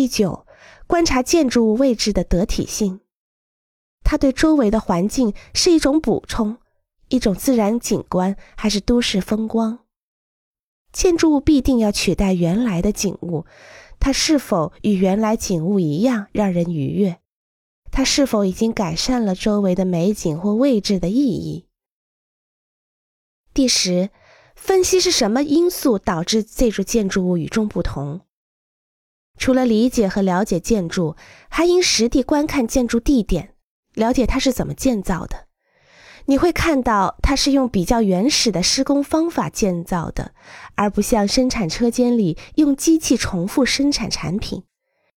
第九，观察建筑物位置的得体性，它对周围的环境是一种补充，一种自然景观，还是都市风光？建筑物必定要取代原来的景物，它是否与原来景物一样让人愉悦？它是否已经改善了周围的美景或位置的意义？第十，分析是什么因素导致这座建筑物与众不同？除了理解和了解建筑，还应实地观看建筑地点，了解它是怎么建造的。你会看到，它是用比较原始的施工方法建造的，而不像生产车间里用机器重复生产产品。